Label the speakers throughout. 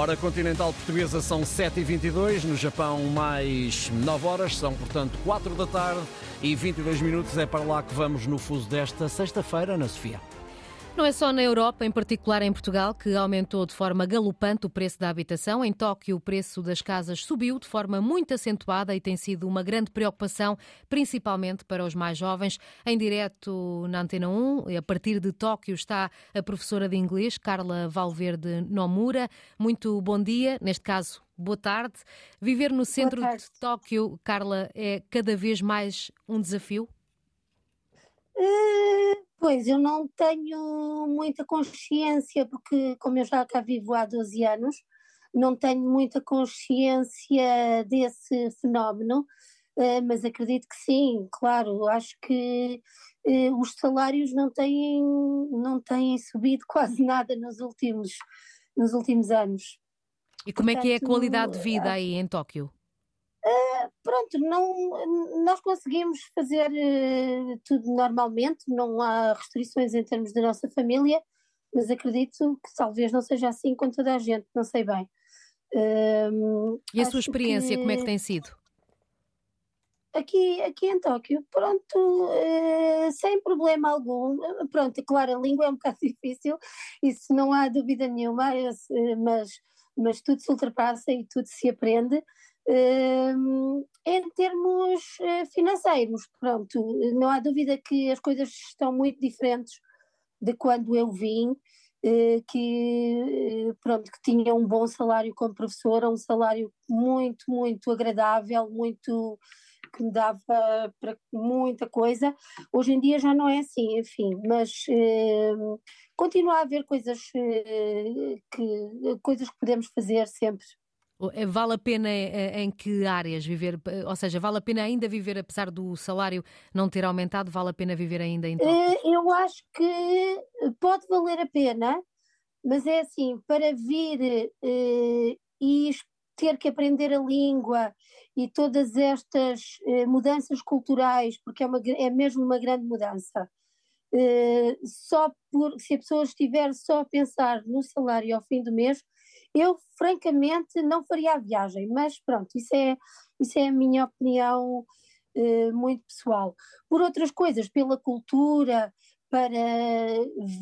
Speaker 1: Hora continental portuguesa são 7h22, no Japão mais 9 horas, são portanto 4 da tarde e 22 minutos. É para lá que vamos no fuso desta sexta-feira, na Sofia.
Speaker 2: Não é só na Europa, em particular em Portugal, que aumentou de forma galopante o preço da habitação. Em Tóquio, o preço das casas subiu de forma muito acentuada e tem sido uma grande preocupação, principalmente para os mais jovens. Em direto na Antena 1, a partir de Tóquio, está a professora de inglês, Carla Valverde Nomura. Muito bom dia, neste caso, boa tarde. Viver no centro de Tóquio, Carla, é cada vez mais um desafio?
Speaker 3: Uh Pois, eu não tenho muita consciência, porque como eu já cá vivo há 12 anos, não tenho muita consciência desse fenómeno, eh, mas acredito que sim, claro, acho que eh, os salários não têm, não têm subido quase nada nos últimos, nos últimos anos.
Speaker 2: E como Portanto, é que é a qualidade de vida aí em Tóquio?
Speaker 3: Uh, pronto, não, nós conseguimos fazer uh, tudo normalmente, não há restrições em termos da nossa família, mas acredito que talvez não seja assim com toda a gente, não sei bem.
Speaker 2: Uh, e a sua experiência, que... como é que tem sido?
Speaker 3: Aqui, aqui em Tóquio, pronto, sem problema algum. Pronto, claro, a língua é um bocado difícil, isso não há dúvida nenhuma, mas, mas tudo se ultrapassa e tudo se aprende. Uh, em termos uh, financeiros, pronto, não há dúvida que as coisas estão muito diferentes de quando eu vim, uh, que pronto, que tinha um bom salário como professora, um salário muito, muito agradável, muito que me dava para muita coisa. Hoje em dia já não é assim, enfim, mas continua a haver coisas que coisas que podemos fazer sempre
Speaker 2: é, vale a pena eh, eh, em que áreas viver? Ou seja, vale a pena ainda viver, apesar do salário não ter aumentado, vale a pena viver ainda?
Speaker 3: Eh, eu acho que pode valer a pena, mas é assim, para vir e ter que aprender a língua e todas estas mudanças culturais, porque é, uma, é mesmo uma grande mudança. só por, se a pessoa estiver só a pensar no salário ao fim do mês, eu, francamente, não faria a viagem, mas pronto, isso é, isso é a minha opinião eh, muito pessoal. Por outras coisas, pela cultura, para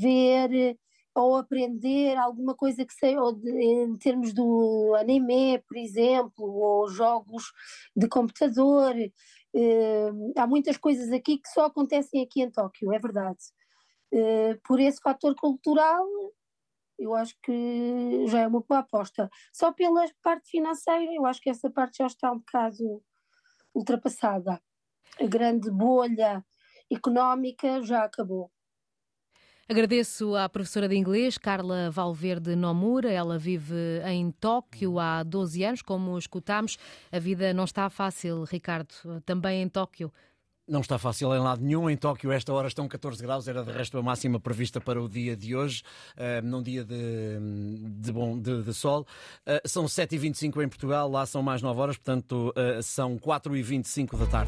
Speaker 3: ver ou aprender alguma coisa que sei, ou de, em termos do anime, por exemplo, ou jogos de computador. Eh, há muitas coisas aqui que só acontecem aqui em Tóquio, é verdade. Eh, por esse fator cultural, eu acho que já é uma boa aposta. Só pela parte financeira, eu acho que essa parte já está um bocado ultrapassada. A grande bolha económica já acabou.
Speaker 2: Agradeço à professora de inglês, Carla Valverde Nomura. Ela vive em Tóquio há 12 anos. Como escutámos, a vida não está fácil, Ricardo, também em Tóquio.
Speaker 1: Não está fácil em lado nenhum. Em Tóquio, esta hora estão 14 graus, era de resto a máxima prevista para o dia de hoje, uh, num dia de, de bom de, de sol. Uh, são 7h25 em Portugal, lá são mais 9 horas, portanto uh, são 4h25 da tarde.